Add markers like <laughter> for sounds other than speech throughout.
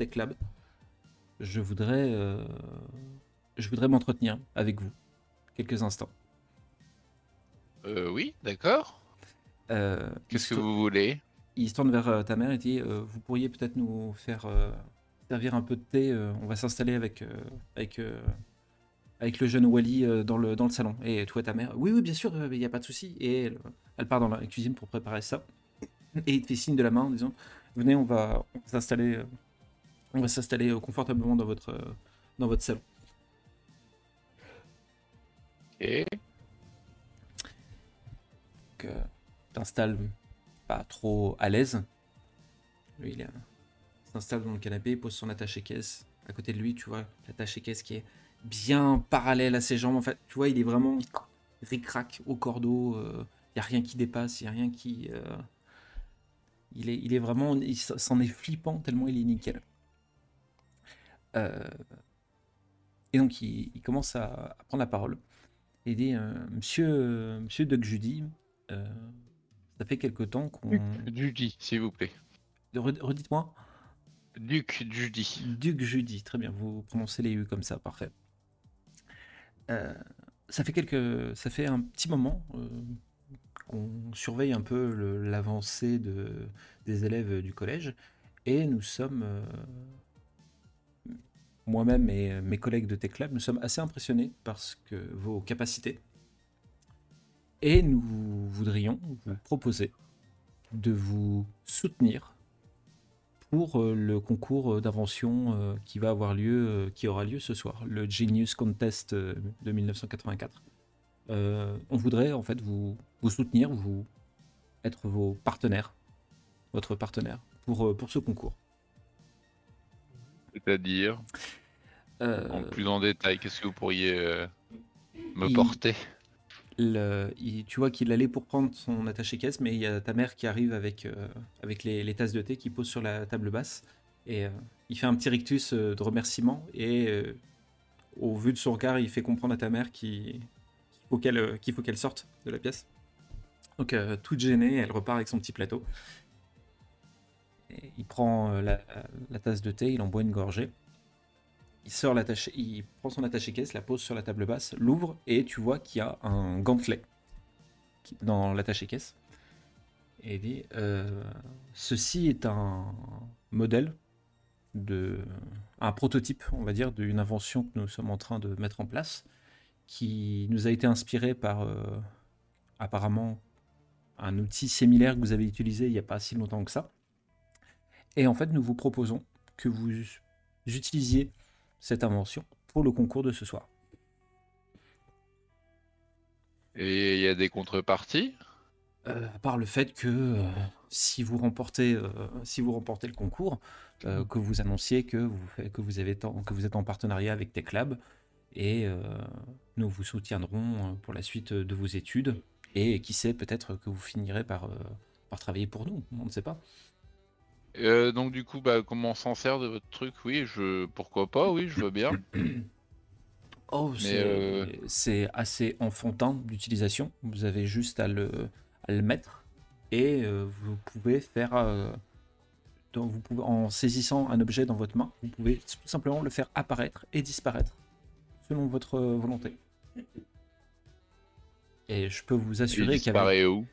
pour TechLab. Je voudrais, euh, je voudrais m'entretenir avec vous quelques instants. Euh, oui, d'accord. Euh, Qu'est-ce que vous voulez? Il se tourne vers ta mère et dit Vous pourriez peut-être nous faire servir un peu de thé. on va s'installer avec, avec, avec le jeune Wally dans, le, dans le salon. Et toi, ta mère Oui, oui, bien sûr, il n'y a pas de souci. Et elle, elle part dans la cuisine pour préparer ça. Et il te fait signe de la main en disant Venez, on va, s'installer on va s'installer confortablement dans votre, euh, dans votre salon. Et euh, t'installes pas trop à l'aise. Lui, il, euh, s'installe dans le canapé, pose son attaché-caisse. À côté de lui, tu vois, l'attaché-caisse qui est bien parallèle à ses jambes. En fait, tu vois, il est vraiment ric-rac au cordeau. Il n'y a rien qui dépasse, il n'y a rien qui. euh, il, est, il est vraiment. Il s'en est flippant tellement il est nickel. Euh, et donc, il, il commence à, à prendre la parole. Et il dit euh, Monsieur, euh, Monsieur Doug Judy, ça fait quelque temps qu'on. Judy, s'il vous plaît. Red- Redites-moi. Duc Judy. Duc Judy, très bien, vous prononcez les U comme ça, parfait. Euh, ça fait quelques, ça fait un petit moment euh, qu'on surveille un peu l'avancée de, des élèves du collège et nous sommes, euh, moi-même et euh, mes collègues de TechLab, nous sommes assez impressionnés par ce que vos capacités et nous voudrions vous proposer de vous soutenir pour euh, le concours euh, d'invention qui va avoir lieu, qui aura lieu ce soir, le Genius Contest de 1984. Euh, on voudrait en fait vous, vous soutenir, vous être vos partenaires, votre partenaire pour, pour ce concours. C'est-à-dire, Euh, en plus en détail, qu'est-ce que vous pourriez euh, me il- porter? le- il- tu vois qu'il allait pour prendre son attaché-caisse, mais il y a ta mère qui arrive avec, euh, avec les, les tasses de thé qui pose sur la table basse. Et euh, il fait un petit rictus euh, de remerciement. Et au vu de son regard, il fait comprendre à ta mère qu'il faut qu'elle qu'il faut qu'elle sorte de la pièce. Donc, toute gênée, elle repart avec son petit plateau. Il prend euh, la, tasse de thé, il en boit une gorgée. Il sort l'attaché, il prend son attaché-caisse, la pose sur la table basse, l'ouvre et tu vois qu'il y a un gantelet dans l'attaché-caisse. Et il dit euh, Ceci est un modèle, de, un prototype, on va dire, d'une invention que nous sommes en train de mettre en place, qui nous a été inspiré par euh, apparemment un outil similaire que vous avez utilisé il n'y a pas si longtemps que ça. Et en fait, nous vous proposons que vous utilisiez cette invention pour le concours de ce soir. Et il y a des contreparties? Euh, à part le fait que euh, si vous remportez, euh, si vous remportez le concours, euh, que vous annonciez que vous, que, vous avez que vous êtes en partenariat avec TechLab et nous vous soutiendrons pour la suite de vos études et qui sait peut-être que vous finirez par, par travailler pour nous, on ne sait pas. Euh, Donc du coup, bah, comment on s'en sert de votre truc? Oui, je pourquoi pas, oui, je veux bien. <clears throat> Oh, c'est euh, c'est assez enfantin d'utilisation. Vous avez juste à le, à le mettre et euh, vous pouvez faire. donc vous pouvez, en saisissant un objet dans votre main, vous pouvez tout simplement le faire apparaître et disparaître selon votre volonté. Et je peux vous assurer qu'avec disparaît où?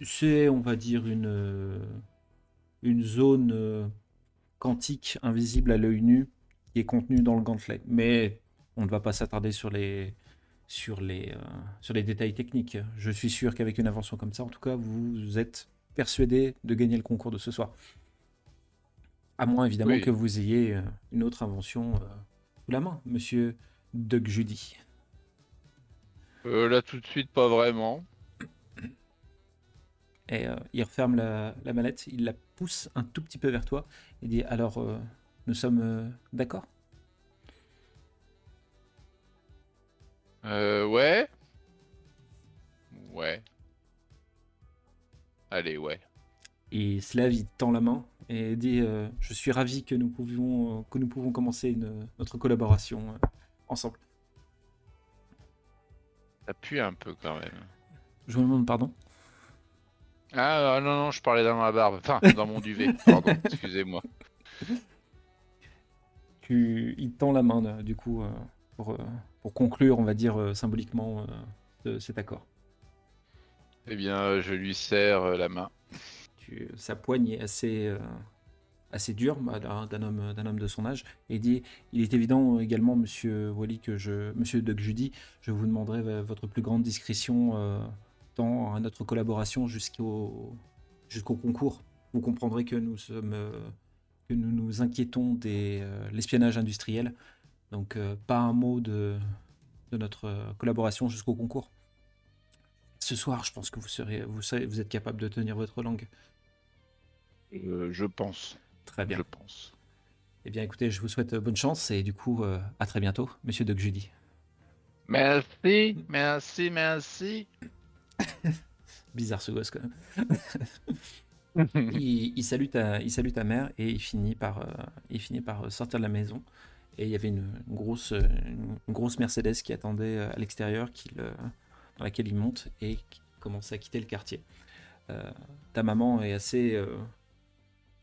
C'est, on va dire, une, une zone euh, quantique invisible à l'œil nu qui est contenue dans le gantelet. Mais on ne va pas s'attarder sur les, sur, les, euh, sur les détails techniques. Je suis sûr qu'avec une invention comme ça, en tout cas, vous êtes persuadé de gagner le concours de ce soir. À moins, évidemment, Oui. que vous ayez euh, une autre invention euh, sous la main, monsieur Doug Judy. Euh, Là tout de suite, pas vraiment. Et il referme la, la mallette, il la pousse un tout petit peu vers toi et dit Alors, euh, nous sommes euh, d'accord? Euh, ouais. Ouais. Allez, ouais. Se lève, il tend la main et dit euh, Je suis ravi que nous, pouvions, euh, que nous pouvons commencer une- notre collaboration euh, ensemble. Ça pue un peu quand même. Je vous demande pardon? Ah non, non, je parlais dans ma barbe. Enfin, <laughs> dans mon duvet. Pardon, <laughs> excusez-moi. Tu, il tend la main, là, du coup, euh, pour, euh, pour conclure, on va dire, euh, symboliquement euh, de cet accord. Eh bien, euh, je lui serre euh, la main. Tu- sa poigne est assez, euh, assez dure bah, d'un homme, d'un homme de son âge. Et il dit Il est évident également, monsieur Wally, que je, monsieur Doug Judy, je vous demanderai euh, votre plus grande discrétion euh, dans notre collaboration jusqu'au jusqu'au concours. Vous comprendrez que nous sommes. euh, que nous nous inquiétons de l'espionnage industriel. Donc, euh, pas un mot de, de notre euh, collaboration jusqu'au concours. Ce soir, je pense que vous, serez, vous, serez- vous êtes capable de tenir votre langue. Euh, je pense. Très bien. Je pense. Eh bien, écoutez, je vous souhaite euh, bonne chance et du coup, euh, à très bientôt, monsieur Doc Judy. Merci, merci, merci. <laughs> Bizarre ce gosse, quand même. <laughs> il, il salue ta, il salue ta mère et il finit par, euh, il finit par sortir de la maison. Et il y avait une, une grosse, euh, une grosse Mercedes qui attendait euh, à l'extérieur, qu'il, euh, dans laquelle il monte et qui commence à quitter le quartier. Euh, ta maman est assez, euh,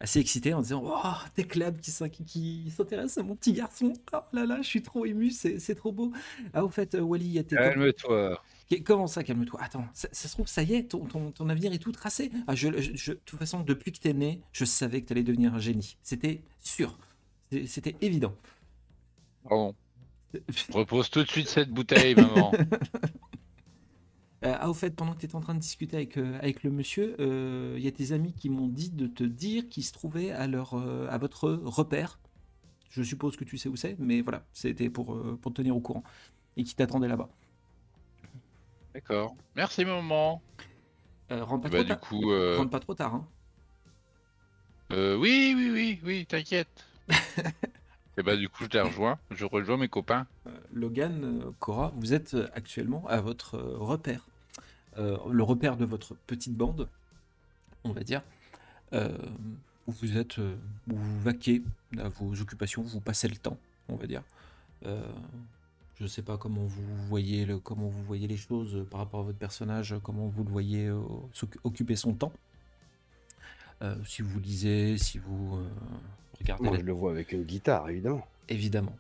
assez excitée en disant Oh, tes clubs qui, s'in- qui, qui s'intéressent à mon petit garçon. Oh là là, je suis trop ému, c'est, trop beau. Ah, au fait, euh, Wally, il y a tes Calme-toi. Comment ça, calme-toi? Attends, ça, ça se trouve, ça y est, ton, ton, ton avenir est tout tracé. Ah, je, je- je- de toute façon, depuis que t'es né, je savais que t'allais devenir un génie. C'était sûr. C'était évident. Pardon. <laughs> Repose tout de suite cette bouteille, maman. <laughs> Euh, ah, au fait, pendant que tu étais en train de discuter avec, euh, avec le monsieur, euh, il y a tes amis qui m'ont dit de te dire qu'ils se trouvaient à, leur, à votre repère. Je suppose que tu sais où c'est, mais voilà, c'était pour, pour te tenir au courant. Et qui t'attendaient là-bas. D'accord. Merci, maman. Rentre, pas Bah, trop du tard. coup, rentre pas trop tard. Hein. euh, oui, oui, oui, oui, t'inquiète. <laughs> Et bah, du coup, je les rejoins. Je rejoins mes copains. Euh, Logan, euh, Cora, vous êtes euh, actuellement à votre repère. Le repère de votre petite bande, on va dire. où vous êtes, où vous vaquez à vos occupations, vous passez le temps, on va dire. Je ne sais pas comment vous voyez le, comment vous voyez les choses par rapport à votre personnage, comment vous le voyez occuper son temps. Si vous lisez, si vous euh, Moi, la- je le vois avec une guitare, évidemment. évidemment.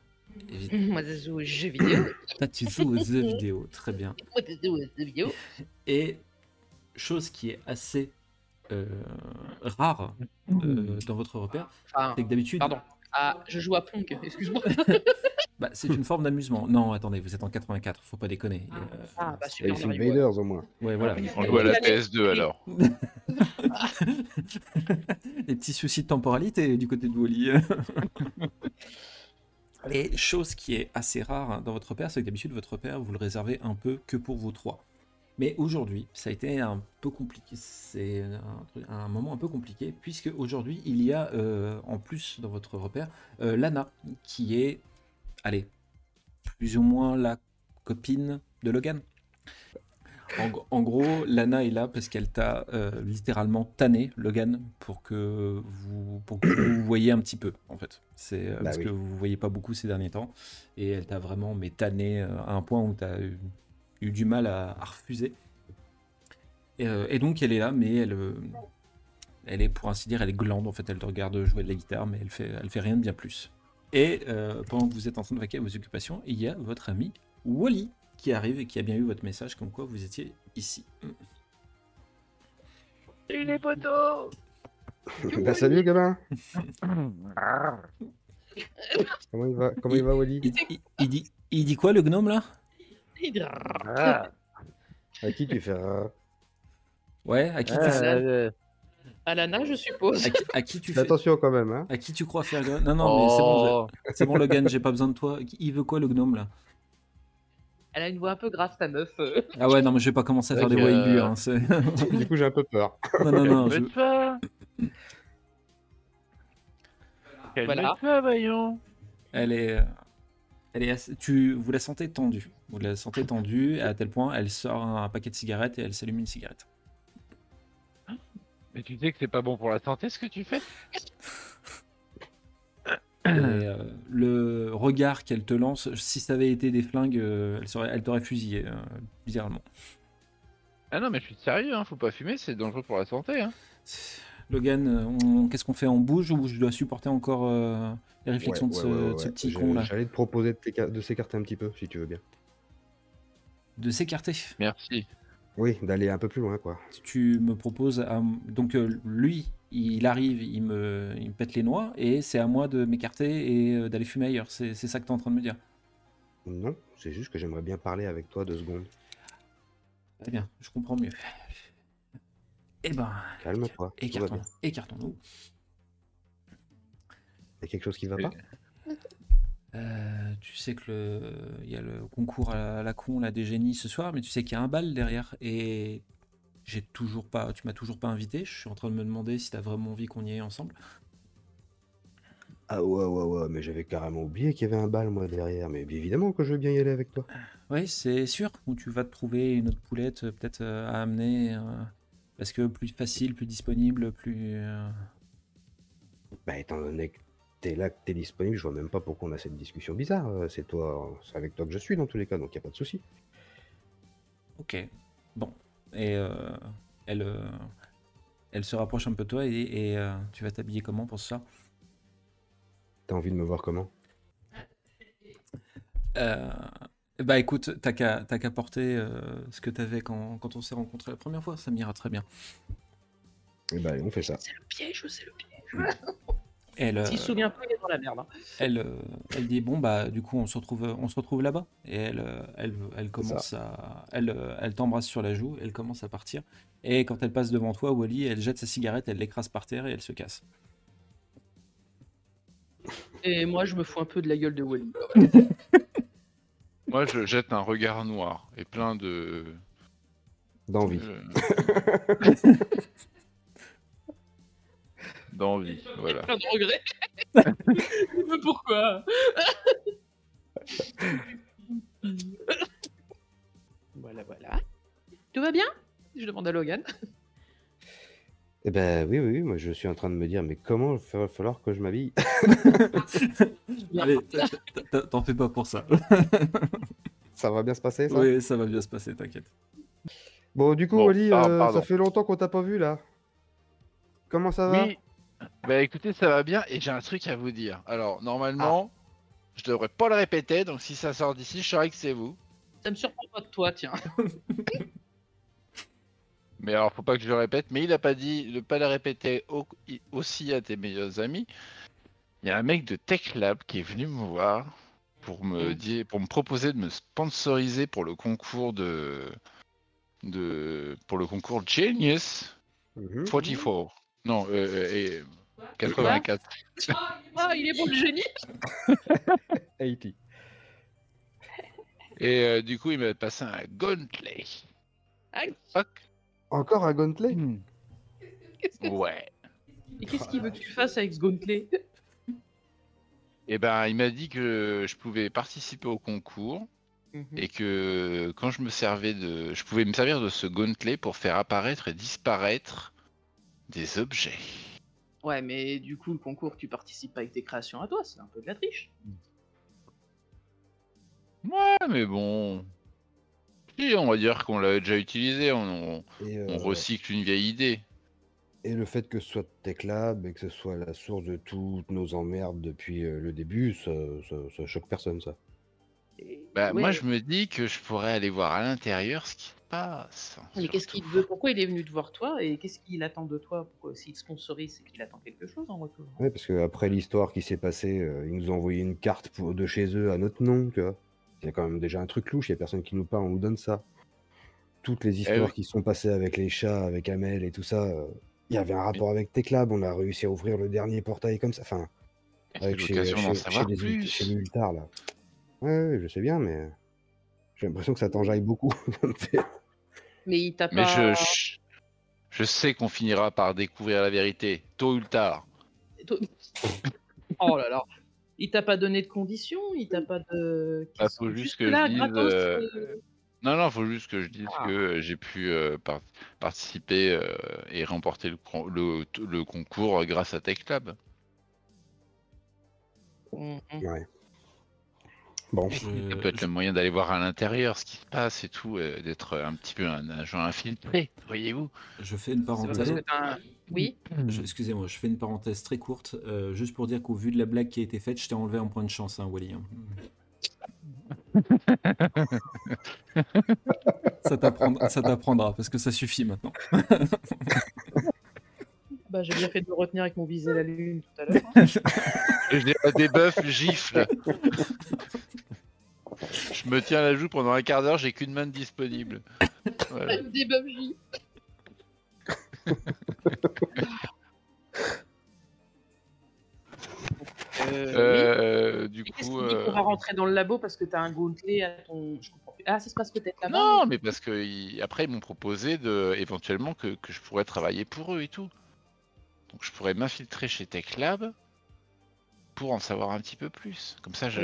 Évidemment. Moi, je joue aux jeux vidéo. Toi, tu joues aux jeux vidéo, très bien. <laughs> Moi, je joue aux jeux vidéo. Et chose qui est assez euh, rare euh, dans votre repère, c'est que d'habitude, pardon. Ah, je joue à Pong, excuse-moi. <laughs> bah, c'est une forme d'amusement. Non, attendez, vous êtes en 84, faut pas déconner. Ah, Euh, Ah, bah super. les Invaders, au moins. ouais, voilà. On joue à la PS2 alors. <laughs> Des petits soucis de temporalité du côté de Wally. <laughs> Et chose qui est assez rare hein, dans votre repère, c'est que d'habitude, votre repère, vous le réservez un peu que pour vous trois. Mais aujourd'hui, ça a été un peu compliqué. C'est un, moment un peu compliqué, puisque aujourd'hui, il y a euh, en plus dans votre repère euh, Lana, qui est, allez, plus ou moins la copine de Logan. En, gr- en gros, Lana est là parce qu'elle t'a euh, littéralement tanné, Logan, pour que vous, pour que vous voyez un petit peu, en fait. C'est Bah parce oui. que vous voyez pas beaucoup ces derniers temps, et elle t'a vraiment mais tanné à un point où tu as eu, eu du mal à, à refuser. Et, euh, et donc elle est là, mais elle, euh, elle est pour ainsi dire, elle est glande en fait. Elle te regarde jouer de la guitare, mais elle fait, elle fait rien de bien plus. Et euh, pendant que vous êtes en train de vaquer à vos occupations, il y a votre ami Wally qui arrive et qui a bien eu votre message comme quoi vous étiez ici. Salut les potos bah, salut, gamin? <laughs> Comment il va, Comment il va, Wally? Il, il- il dit, il dit quoi le gnome là? À qui tu fais Ouais, à qui, tu, Ah, fais- À Lana, je suppose. à qui, à qui tu Fais attention quand même, hein. À qui tu crois faire Non, non, mais c'est bon, Oh. c'est bon Logan, j'ai pas besoin de toi. Il veut quoi le gnome là? Elle a une voix un peu grave, ta meuf. euh. Ah ouais, non, mais je vais pas commencer à faire des voix euh, aiguës. hein, <laughs> Du coup, j'ai un peu peur. non, non, non. je- Calme-toi. Voilà. Calme-toi, voyons. Elle est, euh, elle est assez- tu, vous la sentez tendue. Vous la sentez tendue à tel point, elle sort un paquet de cigarettes et elle s'allume une cigarette. Mais tu sais que c'est pas bon pour la santé ce que tu fais Et, euh, le regard qu'elle te lance, si ça avait été des flingues, euh, elle, serait, elle t'aurait fusillé, euh, littéralement. Ah non, mais je suis sérieux, hein, faut pas fumer, c'est dangereux pour la santé. Hein. Logan, euh, on- qu'est-ce qu'on fait On bouge ou je dois supporter encore euh, les réflexions Ouais, de, ce, ouais, ouais, de ce ouais. petit Je- con là J'allais te proposer de de s'écarter un petit peu, si tu veux bien. De s'écarter. Merci. Oui, d'aller un peu plus loin, quoi. Tu me proposes. à- Donc, euh, lui, il arrive, il me, il me pète les noix et c'est à moi de m'écarter et euh, d'aller fumer ailleurs. C'est c'est ça que tu es en train de me dire. Non, c'est juste que j'aimerais bien parler avec toi deux secondes. Très bien, je comprends mieux. Eh ben, Calme-toi. tout va écartons, bien. écartons-nous. Y a quelque chose qui va pas? Euh, tu sais que le, il y a le concours à la, à la con là, des génies ce soir, mais tu sais qu'il y a un bal derrière et j'ai toujours pas, tu m'as toujours pas invité. Je suis en train de me demander si tu as vraiment envie qu'on y aille ensemble. Ah ouais, ouais, ouais, mais j'avais carrément oublié qu'il y avait un bal, moi, derrière. Mais évidemment que je veux bien y aller avec toi. Oui, c'est sûr. Où tu vas te trouver une autre poulette peut-être euh, à amener euh, parce que plus facile, plus disponible, plus. Bah, étant donné que t'es là, que t'es disponible, je vois même pas pourquoi on a cette discussion bizarre. Euh, C'est toi, c'est avec toi que je suis dans tous les cas, donc y a pas de souci. Ok. Bon. Et euh, elle, euh, elle se rapproche un peu de toi et, et, euh, tu vas t'habiller comment pour ça? T'as envie de me voir comment? Euh, bah écoute, t'as qu'à t'as qu'à porter euh, ce que t'avais quand, quand on s'est rencontrés la première fois, ça m'ira très bien. Eh bah, allez, on fait ça. C'est le piège, c'est le piège. <laughs> Elle, euh, S'il se souvient pas, il est dans la merde. hein. elle, euh, elle dit bon bah du coup on se retrouve, on se retrouve là-bas et elle, euh, elle, elle commence à, elle, euh, elle t'embrasse sur la joue, elle commence à partir et quand elle passe devant toi, Wally, elle jette sa cigarette, elle l'écrase par terre et elle se casse. Et moi, je me fous un peu de la gueule de Wally. Moi, je jette un regard noir et plein de. D'envie. euh, <laughs> D'envie, voilà. Plein de regrets. <laughs> Pourquoi? Voilà, voilà. Tout va bien? Je demande à Logan. Eh ben oui, oui, oui, moi je suis en train de me dire, mais comment il va falloir que je m'habille? <laughs> Allez, t'en fais pas pour ça. <laughs> Ça va bien se passer, ça? Oui, ça va bien se passer, t'inquiète. Bon, du coup, Bon, Wally, ah, euh, pardon. ça fait longtemps qu'on t'a pas vu, là. Comment ça va? Oui, bah écoutez, ça va bien et j'ai un truc à vous dire. Alors, normalement, je devrais pas le répéter, donc si ça sort d'ici, je saurais que c'est vous. Ça me surprend pas de toi, tiens. <laughs> Mais alors, faut pas que je le répète, mais il a pas dit de pas le répéter au- i- aussi à tes meilleurs amis. Il y a un mec de Tech Lab qui est venu me voir pour me Mm. dire, pour me proposer de me sponsoriser pour le concours de, de pour le concours Genius Mhm. 44. Non, euh, euh, et 84. Ah, il est bon le génie <laughs> 80. Et euh, du coup, il m'a passé un gauntlet. Ah, Fuck. Encore un gauntlet que- Ouais. Et qu'est-ce qu'il veut que tu fasses avec ce gauntlet <laughs> Et ben, il m'a dit que je pouvais participer au concours Mhm. et que quand je me servais de, je pouvais me servir de ce gauntlet pour faire apparaître et disparaître des objets. Ouais, mais du coup, le concours, tu participes pas avec tes créations à toi, c'est un peu de la triche. Ouais, mais bon. Si, on va dire qu'on l'avait déjà utilisé, on, euh, on recycle une vieille idée. et le fait que ce soit Tech Lab et que ce soit la source de toutes nos emmerdes depuis euh, le début, ça, ça, ça choque personne, ça. Bah, ouais, moi, je me dis que je pourrais aller voir à l'intérieur ce qui se passe. Mais qu'est-ce qu'il veut? Pourquoi il est venu te voir toi? Et qu'est-ce qu'il attend de toi? S'il te sponsorise, c'est qu'il attend quelque chose en retour? Ouais, parce qu'après l'histoire qui s'est passée, euh, ils nous ont envoyé une carte pour, de chez eux à notre nom, tu vois. Il y a quand même déjà un truc louche, il y a personne qui nous parle, on nous donne ça. Toutes les histoires oui. qui sont passées avec les chats, avec Amel et tout ça, euh, il y avait un rapport avec Teclab, on a réussi à ouvrir le dernier portail comme ça, enfin, avec chez, chez- chez les, plus. chez les Ultars, là. Ouais, ouais, je sais bien, mais j'ai l'impression que ça t'enjaille beaucoup. <laughs> Mais il t'a Mais pas. je, je, je sais qu'on finira par découvrir la vérité, tôt ou tard. <laughs> oh là là Il t'a pas donné de conditions Il t'a pas de. Bah, faut juste juste que là, je dise, gratos, euh, euh, Non, non, faut juste que je dise Ah. que euh, j'ai pu euh, par- participer euh, et remporter le, le, le concours grâce à Tech Lab. mhm. Ouais. Bon, Ça peut être le moyen d'aller voir à l'intérieur ce qui se passe et tout, euh, d'être un petit peu un agent infiltré, voyez-vous. Je fais une parenthèse. un- Oui Excusez-moi, je fais une parenthèse très courte, euh, juste pour dire qu'au vu de la blague qui a été faite, je t'ai enlevé un point de chance, hein, Wally. hein. <laughs> ça t'apprendra, ça t'apprendra, parce que ça suffit maintenant. <laughs> Bah, j'ai bien fait de me retenir avec mon visé la lune tout à l'heure. <laughs> hein. J'ai un débuff gifle. Je me tiens à la joue pendant un quart d'heure, j'ai qu'une main disponible. Voilà. Des bubs Euh, oui. Euh, du coup, dit euh, qu'on va rentrer dans le labo parce que t'as un gauntlet à ton. Je comprends plus. Ah, ça se passe peut-être là-bas. non, mais parce que ils- après ils m'ont proposé de éventuellement que, que je pourrais travailler pour eux et tout. Donc je pourrais m'infiltrer chez TechLab pour en savoir un petit peu plus. Comme ça, je.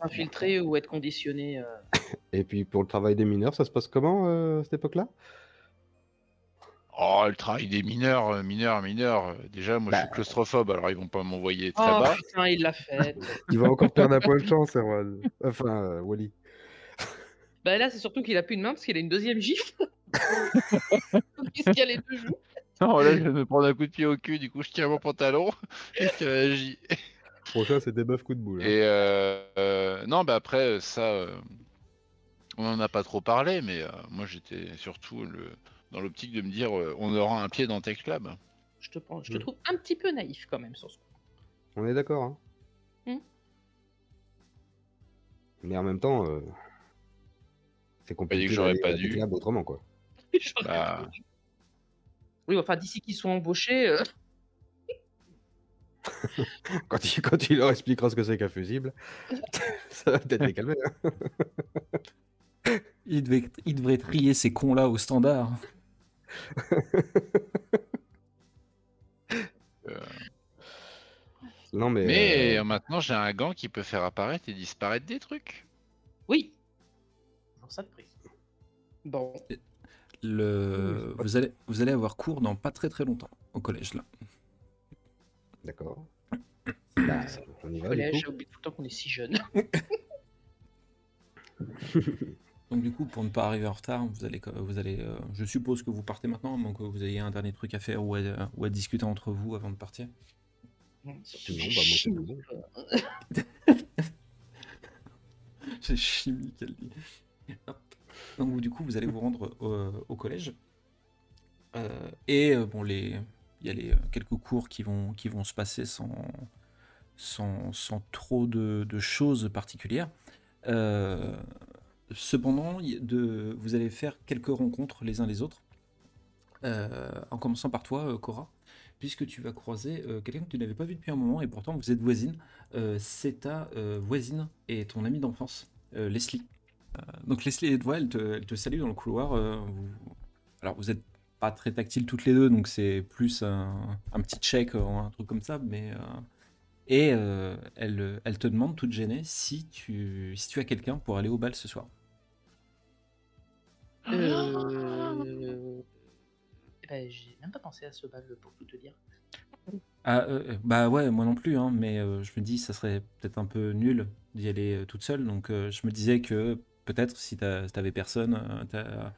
Infiltrer ou être conditionné. euh, <laughs> et puis pour le travail des mineurs, ça se passe comment euh, à cette époque-là? Oh, le travail des mineurs, euh, mineurs, mineurs. Déjà, moi, je Bah. suis claustrophobe, alors ils vont pas m'envoyer très Oh bas. putain, il l'a fait. <laughs> Il va encore perdre un point de <laughs> chance, Erwan. Enfin, euh, Wally. bah là, c'est surtout qu'il a plus de main parce qu'il a une deuxième gifle. Qu'est-ce qu'il y a les deux joues Non, <laughs> là, je vais me prendre un coup de pied au cul, du coup, je tiens mon pantalon <laughs> réagis. <laughs> Prochain, c'est des meufs coup de boule. hein. Et euh, euh, non, bah après, ça, euh, on en a pas trop parlé, mais euh, moi, j'étais surtout le, dans l'optique de me dire, euh, on aura un pied dans Tech Lab. Je te, prends, je te Mm. trouve un petit peu naïf quand même sur ce coup. On est d'accord, hein Hmm. Mais en même temps, euh, c'est compliqué que j'aurais d'aller pas dû. Tech Lab autrement, quoi. J'aurais Bah. pas dû. Oui, enfin, d'ici qu'ils soient embauchés. euh, <laughs> Quand il, quand il leur expliquera ce que c'est qu'un fusible, <laughs> ça va peut-être les calmer. hein. Il, devait, il devrait trier ces cons-là au standard. Non, mais. Mais euh, euh, maintenant, j'ai un gant qui peut faire apparaître et disparaître des trucs. Oui. Pour ça de prix. Bon. Le... Vous, allez, vous allez avoir cours dans pas très très longtemps au collège là. D'accord. <coughs> Bah, on y va, Collège, j'ai coup. oublié tout le temps qu'on est si jeune. <laughs> <laughs> Donc du coup, pour ne pas arriver en retard, vous allez, vous allez, euh, je suppose que vous partez maintenant, donc que vous ayez un dernier truc à faire ou à, ou à discuter entre vous avant de partir. Non, bah, moi, c'est <laughs> chimie qu'elle dit. Hop. Donc du coup, vous allez vous rendre au, collège. Euh, et euh, bon, les, il y a les, euh, quelques cours qui vont, qui vont se passer sans, sans, sans trop de, choses particulières. Cependant, de, vous allez faire quelques rencontres les uns les autres. En commençant par toi, Cora, puisque tu vas croiser quelqu'un que tu n'avais pas vu depuis un moment et pourtant vous êtes voisine. C'est ta voisine et ton amie d'enfance, Leslie. Euh, donc Leslie et toi, elle te, elle te salue dans le couloir. euh, vous- Alors vous êtes pas très tactiles toutes les deux, donc c'est plus un, un petit check, un truc comme ça, mais... euh, Et euh, elle, elle te demande, toute gênée, si tu, si tu as quelqu'un pour aller au bal ce soir. Euh... eh ben, j'ai même pas pensé à ce bal pour tout te dire. Ah, euh, bah ouais, moi non plus, hein, mais euh, je me dis, ça serait peut-être un peu nul d'y aller euh, toute seule, donc euh, je me disais que peut-être si t'avais personne, euh,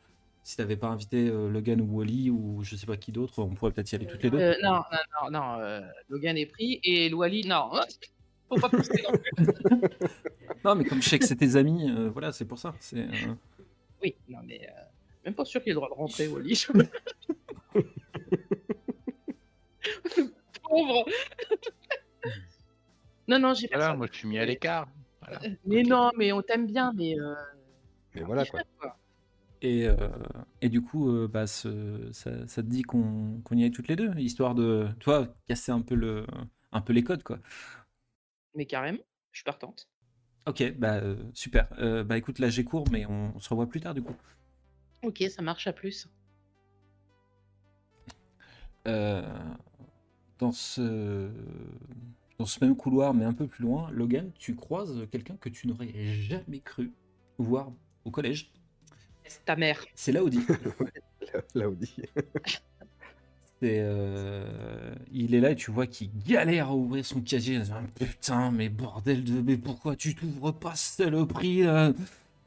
si t'avais pas invité euh, Logan ou Wally ou je sais pas qui d'autre, on pourrait peut-être y aller toutes les deux. Euh, non, non, non, non. euh, Logan est pris et Louali, non. <laughs> Faut pas pousser non plus. <laughs> Non, mais comme je sais que c'est tes amis, euh, voilà, c'est pour ça. C'est, euh, Oui, non, mais euh, même pas sûr qu'il ait le droit de rentrer, Wally. <laughs> Pauvre. non, non, j'ai Voilà, personne. moi, je suis mis à l'écart. Voilà. Mais non, mais on t'aime bien, mais. Mais voilà, quoi. quoi. Et, euh, et du coup, euh, bah, ce- ça, ça te dit qu'on qu'on y aille toutes les deux, histoire de, toi, casser un peu, le, un peu les codes, quoi. Mais carrément, je suis partante. Ok, bah euh, super. Euh, bah écoute, là j'ai cours, mais on, on se revoit plus tard du coup. Ok, ça marche à plus. Euh, dans ce dans ce même couloir, mais un peu plus loin, Logan, tu croises quelqu'un que tu n'aurais jamais cru voir au collège. C'est ta mère. C'est là Audi. Là, <laughs> là, on dit. C'est, euh, il est là et tu vois qu'il galère à ouvrir son casier. Dit, Putain, mais bordel de. Mais pourquoi tu t'ouvres pas saloperie là?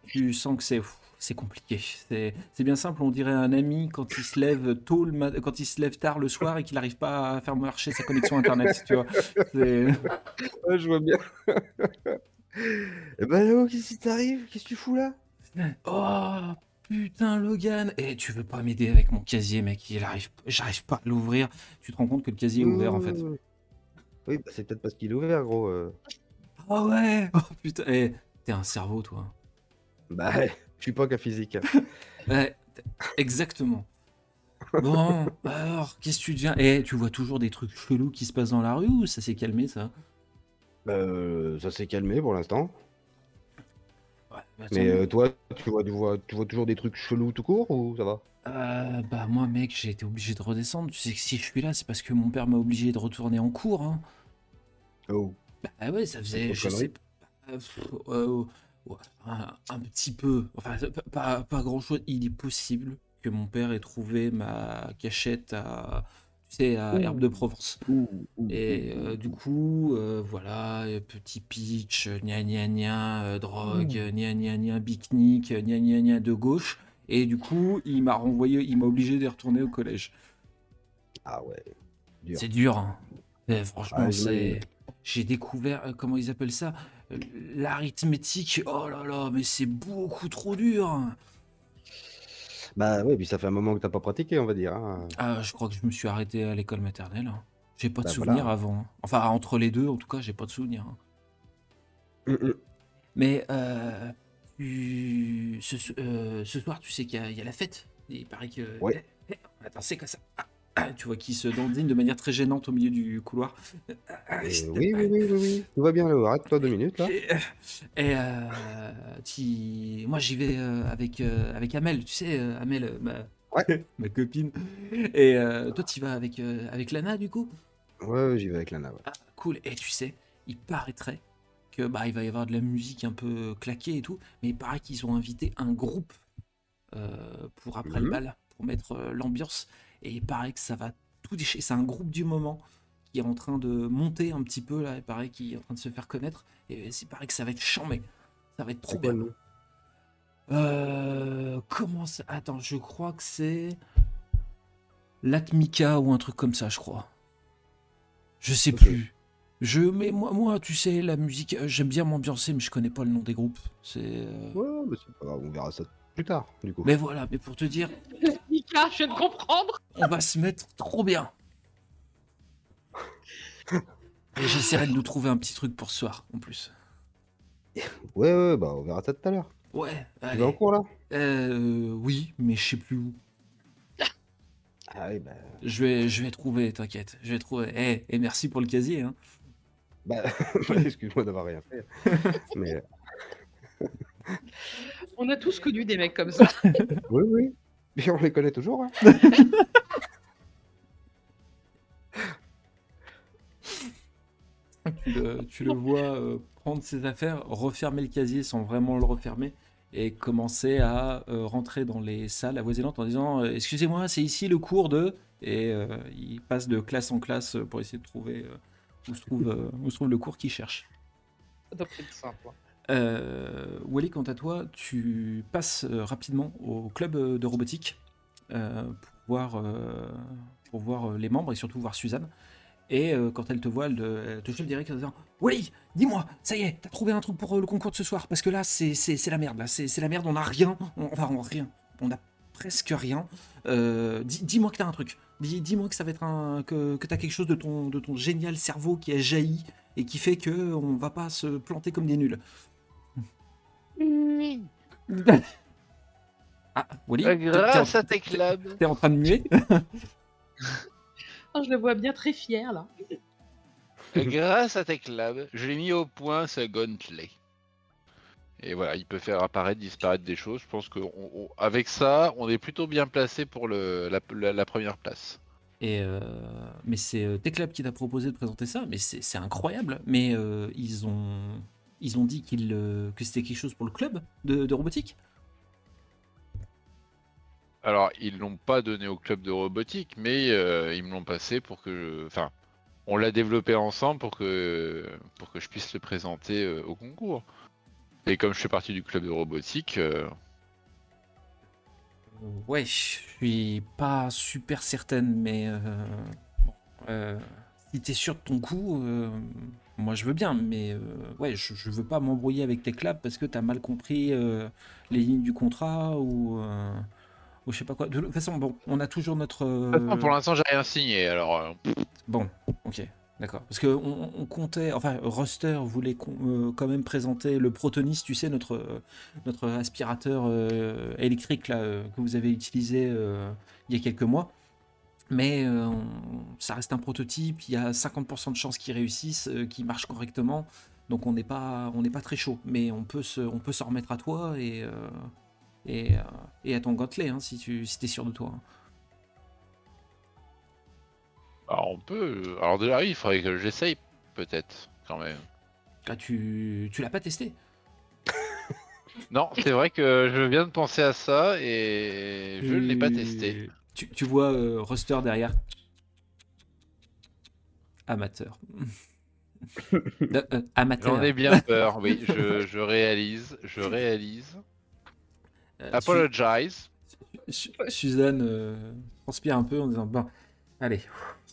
Tu sens que c'est. C'est compliqué. C'est bien simple, on dirait un ami quand il se lève tôt le mat- quand il se lève tard le soir et qu'il n'arrive pas à faire marcher sa connexion internet, tu vois. Ouais, je vois bien. <laughs> Eh ben Léo, qu'est-ce qui t'arrive? Qu'est-ce que tu fous là? Oh putain Logan Et tu veux pas m'aider avec mon casier mec? Il arrive, J'arrive pas à l'ouvrir. Tu te rends compte que le casier est ouvert en fait. Oui, bah, c'est peut-être parce qu'il est ouvert, gros. euh. Ah ouais? <laughs> Oh putain Eh, T'es un cerveau toi. Bah, je suis pas qu'à physique. <laughs> Ouais, t- exactement. Bon, alors, qu'est-ce que tu deviens? Eh, tu vois toujours des trucs chelous qui se passent dans la rue ou ça s'est calmé ça? Bah, euh, ça s'est calmé pour l'instant. Bah, Mais euh, toi, tu vois, tu, vois, tu vois toujours des trucs chelous tout court ou ça va? Euh, bah moi mec, j'ai été obligé de redescendre. Tu sais que si je suis là, c'est parce que mon père m'a obligé de retourner en cours. Hein. Oh. Bah ouais, ça faisait, je sais pas, euh, ouais, un, un petit peu, enfin pas, pas, pas grand chose. Il est possible que mon père ait trouvé ma cachette à, Ouh. Herbe de Provence. Ouh, ouh, Et euh, du coup, euh, voilà, euh, petit pitch, gna gna gna, drogue, gna gna gna, pique-nique, gna gna gna de gauche. Et du coup, il m'a renvoyé, il m'a obligé d'y retourner au collège. Ah ouais. C'est dur, hein. Eh, franchement, Ah, c'est. J'ai découvert, comment ils appellent ça? L'arithmétique. Oh là là, mais c'est beaucoup trop dur. Bah ouais, puis ça fait un moment que t'as pas pratiqué, on va dire. hein. Ah, je crois que je me suis arrêté à l'école maternelle. hein. J'ai pas de Bah, souvenir avant. hein. Enfin, entre les deux, en tout cas, j'ai pas de souvenir. hein. Hum, hum. Mais euh, tu- ce, euh, ce soir, tu sais qu'il y, a- il y a la fête. Il paraît que. Ouais. Eh, eh, attends, c'est quoi ça ah, <coughs> Tu vois qui se dandine de manière très gênante au milieu du couloir. Euh, <coughs> oui, oui, oui, oui. Tout va bien, Léo. Arrête-toi deux minutes, là. Et, euh, tu- moi j'y vais euh, avec, euh, avec Amel, tu sais, euh, Amel, euh, ma, <laughs> copine. Et euh, toi tu vas avec, euh, avec Lana du coup? Ouais, j'y vais avec Lana, ouais. Ah, cool. Et tu sais, il paraîtrait que bah, il va y avoir de la musique un peu claquée et tout, mais il paraît qu'ils ont invité un groupe euh, pour après le Mhm. bal, pour mettre euh, l'ambiance. Et il paraît que ça va tout déchirer. C'est un groupe du moment qui est en train de monter un petit peu là, il paraît qu'il est en train de se faire connaître. Et il paraît que ça va être chambé. Ça va être trop C'est bien. Euh, comment ça Attends, je crois que c'est Latmika ou un truc comme ça, je crois. Je sais plus. Je, mais moi, moi, tu sais, la musique, euh, j'aime bien m'ambiancer, mais je connais pas le nom des groupes. C'est. euh, Ouais, mais c'est pas grave, on verra ça plus tard, du coup. Mais voilà, mais pour te dire, Mika, je viens de comprendre. on va se mettre trop bien. Et j'essaierai de nous trouver un petit truc pour ce soir, en plus. Ouais, ouais, bah on verra ça tout à l'heure. Ouais, Tu vas en cours, là? Euh, oui, mais je sais plus où. Ah oui, bah... Je vais, je vais trouver, t'inquiète. Je vais trouver. Eh, et merci pour le casier, hein. bah <laughs> excuse-moi d'avoir rien fait. mais... euh, On a tous connu des mecs comme ça. Oui, oui. <laughs> Mais on les connaît toujours, hein. Tu le, tu le vois euh, prendre ses affaires, refermer le casier sans vraiment le refermer et commencer à euh, rentrer dans les salles avoisinantes en disant euh, Excusez-moi, c'est ici le cours de. Et euh, il passe de classe en classe pour essayer de trouver euh, où, se trouve, euh, où se trouve le cours qu'il cherche. Ça doit être simple. Euh, Wally, quant à toi, tu passes euh, rapidement au club euh, de robotique pour voir, les membres et surtout voir Suzanne. Et quand elle te voit, elle, te- elle te chope direct en disant Wally, dis-moi, ça y est, t'as trouvé un truc pour le concours de ce soir? Parce que là, c'est la merde, là, c'est la merde, on a rien, on, enfin, rien, on a presque rien. Dis- Dis-moi que t'as un truc, Dis- dis-moi que ça va être que t'as quelque chose de ton, de ton génial cerveau qui a jailli et qui fait que on va pas se planter comme des nuls. Ah, Wally, en- Grâce à tes clubs. t'es en train de muer Ah, <laughs> je le vois bien très fier là. Grâce à tes clubs, je l'ai mis au point ce gauntlet. Et voilà, il peut faire apparaître, disparaître des choses. Je pense qu'avec ça, on est plutôt bien placé pour le, la, la- la première place. Et euh, mais c'est euh, Teclab qui t'a proposé de présenter ça, mais c'est c'est incroyable. Mais euh, ils ont ils ont dit qu'ils euh, que c'était quelque chose pour le club de, de robotique. Alors, ils l'ont pas donné au club de robotique, mais euh, ils me l'ont passé pour que. je- Enfin, on l'a développé ensemble pour que pour que je puisse le présenter euh, au concours. Et comme je fais partie du club de robotique, euh, Ouais, je suis pas super certaine, mais euh, bon, euh, si t'es sûr de ton coup, euh, moi je veux bien, mais euh, ouais, je, je veux pas m'embrouiller avec tes clubs parce que t'as mal compris euh, les lignes du contrat ou, euh, ou je sais pas quoi. De toute façon, bon, on a toujours notre. euh, pour l'instant, j'ai rien signé. Alors, Bon, ok, d'accord. Parce que on, on comptait, enfin, Ruster voulait con- quand même présenter le Protonis, tu sais, notre, notre aspirateur électrique là, que vous avez utilisé il y a quelques mois. Mais euh, ça reste un prototype, il y a 50% de chances qu'il réussisse, euh, qu'il marche correctement. Donc on n'est pas, on n'est pas très chaud, mais on peut se, on peut s'en remettre à toi et, euh, et, euh, et à ton gantelet hein, si tu si es sûr de toi. alors, on peut. Alors déjà, oui, il faudrait que j'essaye, peut-être, quand même. Ah, tu, tu l'as pas testé? <laughs> Non, c'est vrai que je viens de penser à ça et je ne l'ai pas testé. Tu, tu vois euh, Ruster derrière. Amateur. <laughs> Euh, euh, amateur. J'en ai bien <laughs> peur, oui, je, je réalise, je réalise. Euh, Apologize. Su- Su- Suzanne euh, transpire un peu en disant Bon, allez,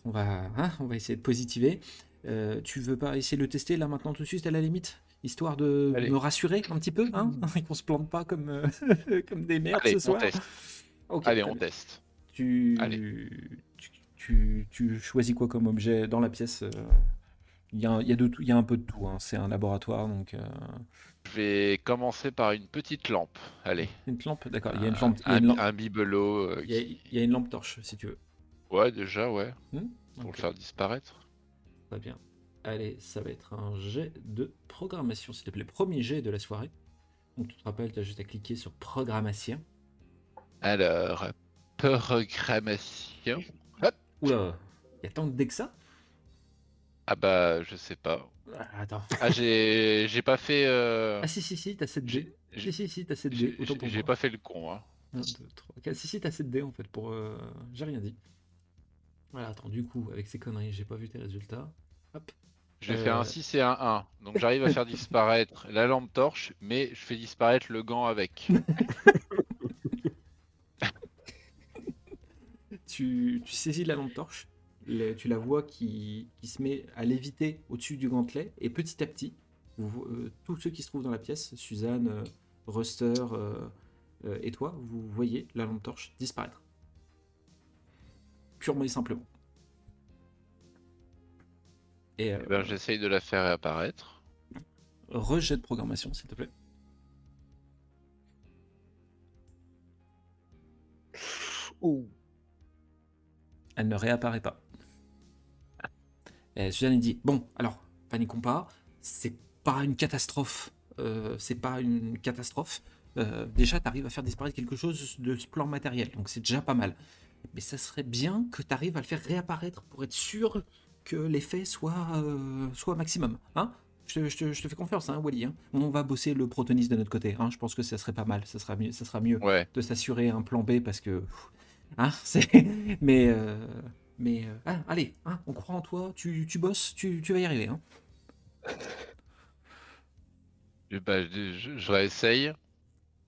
on va, hein, on va essayer de positiver. Euh, tu veux pas essayer de le tester là maintenant tout de suite à la limite? Histoire de Allez. me rassurer un petit peu, hein <laughs> Et qu'on se plante pas comme, euh, comme des merdes Allez, ce on soir? teste. Ok, Allez, on bien. teste. Tu, Allez. tu, tu, tu choisis quoi comme objet dans la pièce euh, Il y, a, un- il y, a de tout- il y a un peu de tout. hein. C'est un laboratoire, donc euh, Je vais commencer par une petite lampe. Allez. une lampe? D'accord. Il y a une Un- lampe. Il y a un, une lampe, un bibelot. euh, il y a- qui- il y a une lampe torche, si tu veux. Ouais, déjà, ouais. Hmm? Pour le faire disparaître. Très bien. Allez, ça va être un jet de programmation, s'il te plaît. Premier jet de la soirée. Donc tu te rappelles, tu as juste à cliquer sur programmation. Alors, programmation. Oula, il y a tant de dés que ça? Ah bah, je sais pas. Ah, Attends. Ah, j'ai j'ai pas fait. euh, Ah si, si, si, t'as 7 dés. j'ai- Si, si, si, t'as 7 J'ai pas fait le con. Hein. 1, 2, 3, 4. Si, si, t'as 7 dés en fait pour. euh, J'ai rien dit. Voilà, attends, du coup, avec ces conneries, j'ai pas vu tes résultats. Hop. J'ai Euh, fait un 6 et un 1. Donc j'arrive à faire disparaître la lampe torche, mais je fais disparaître le gant avec. <laughs> Tu, tu saisis la lampe torche, tu la vois qui, qui se met à léviter au-dessus du gantelet, et petit à petit, vous- euh, tous ceux qui se trouvent dans la pièce, Suzanne, euh, Ruster euh, euh, et toi, vous voyez la lampe torche disparaître. Purement et simplement. Et euh, Eh ben, j'essaye de la faire réapparaître. rejet de programmation, s'il te plaît. Oh. Elle ne réapparaît pas. Et Suzanne dit Bon, alors, paniquons pas, c'est pas une catastrophe. Euh, c'est pas une catastrophe. Euh, déjà, tu arrives à faire disparaître quelque chose de ce plan matériel, donc c'est déjà pas mal. Mais ça serait bien que tu arrives à le faire réapparaître pour être sûr que l'effet soit, euh, soit maximum. Hein je, te, je te- je te fais confiance, hein, Wally. hein. On va bosser le protonis de notre côté. Hein. Je pense que ça serait pas mal. Ça sera mieux. Ça sera mieux Ouais. de s'assurer un plan B parce que hein, <laughs> c'est mais euh, mais euh, ah, allez hein, on croit en toi tu, tu bosses tu, tu vas y arriver hein. Eh ben, je, je- je réessaye.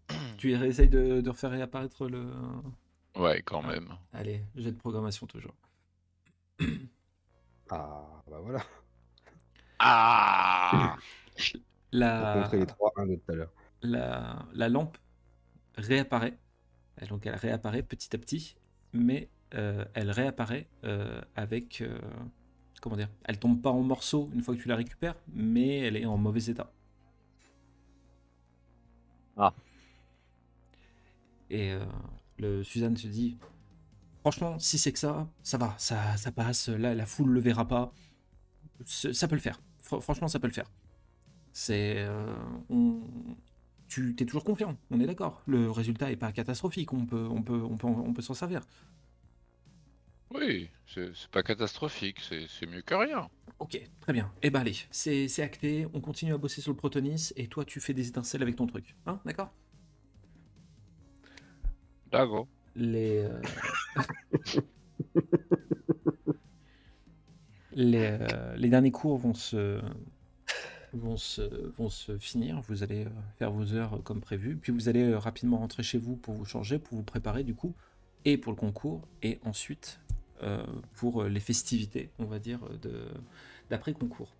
<clears throat> tu essayes de, de refaire réapparaître le Ouais, quand Ah. même. allez jet de programmation toujours Ah, bah voilà. Ah Pour la, contrer les 3-1 de tout à l'heure. la, la lampe réapparaît Elle- donc elle réapparaît petit à petit mais euh, elle réapparaît euh, avec euh, comment dire elle tombe pas en morceaux une fois que tu la récupères mais elle est en mauvais état Ah. Et le Suzanne se dit Franchement, si c'est que ça, ça va, ça, ça passe, la, la foule le verra pas. Ça peut le faire. Fr- franchement, ça peut le faire. C'est. on- Tu es toujours confiant, on est d'accord. Le résultat est pas catastrophique, on peut, on peut, on peut, on peut s'en servir. Oui, c'est pas catastrophique, c'est mieux que rien. Ok, très bien. Eh ben allez, c'est c'est acté, on continue à bosser sur le Protonis et toi tu fais des étincelles avec ton truc. Hein, d'accord? D'accord. les, euh, <laughs> les, euh, les derniers cours vont se, vont, se, vont se finir. Vous allez euh, faire vos heures comme prévu. Puis vous allez euh, rapidement rentrer chez vous pour vous changer, pour vous préparer du coup, et pour le concours, et ensuite euh, pour les festivités, on va dire, d'après-concours.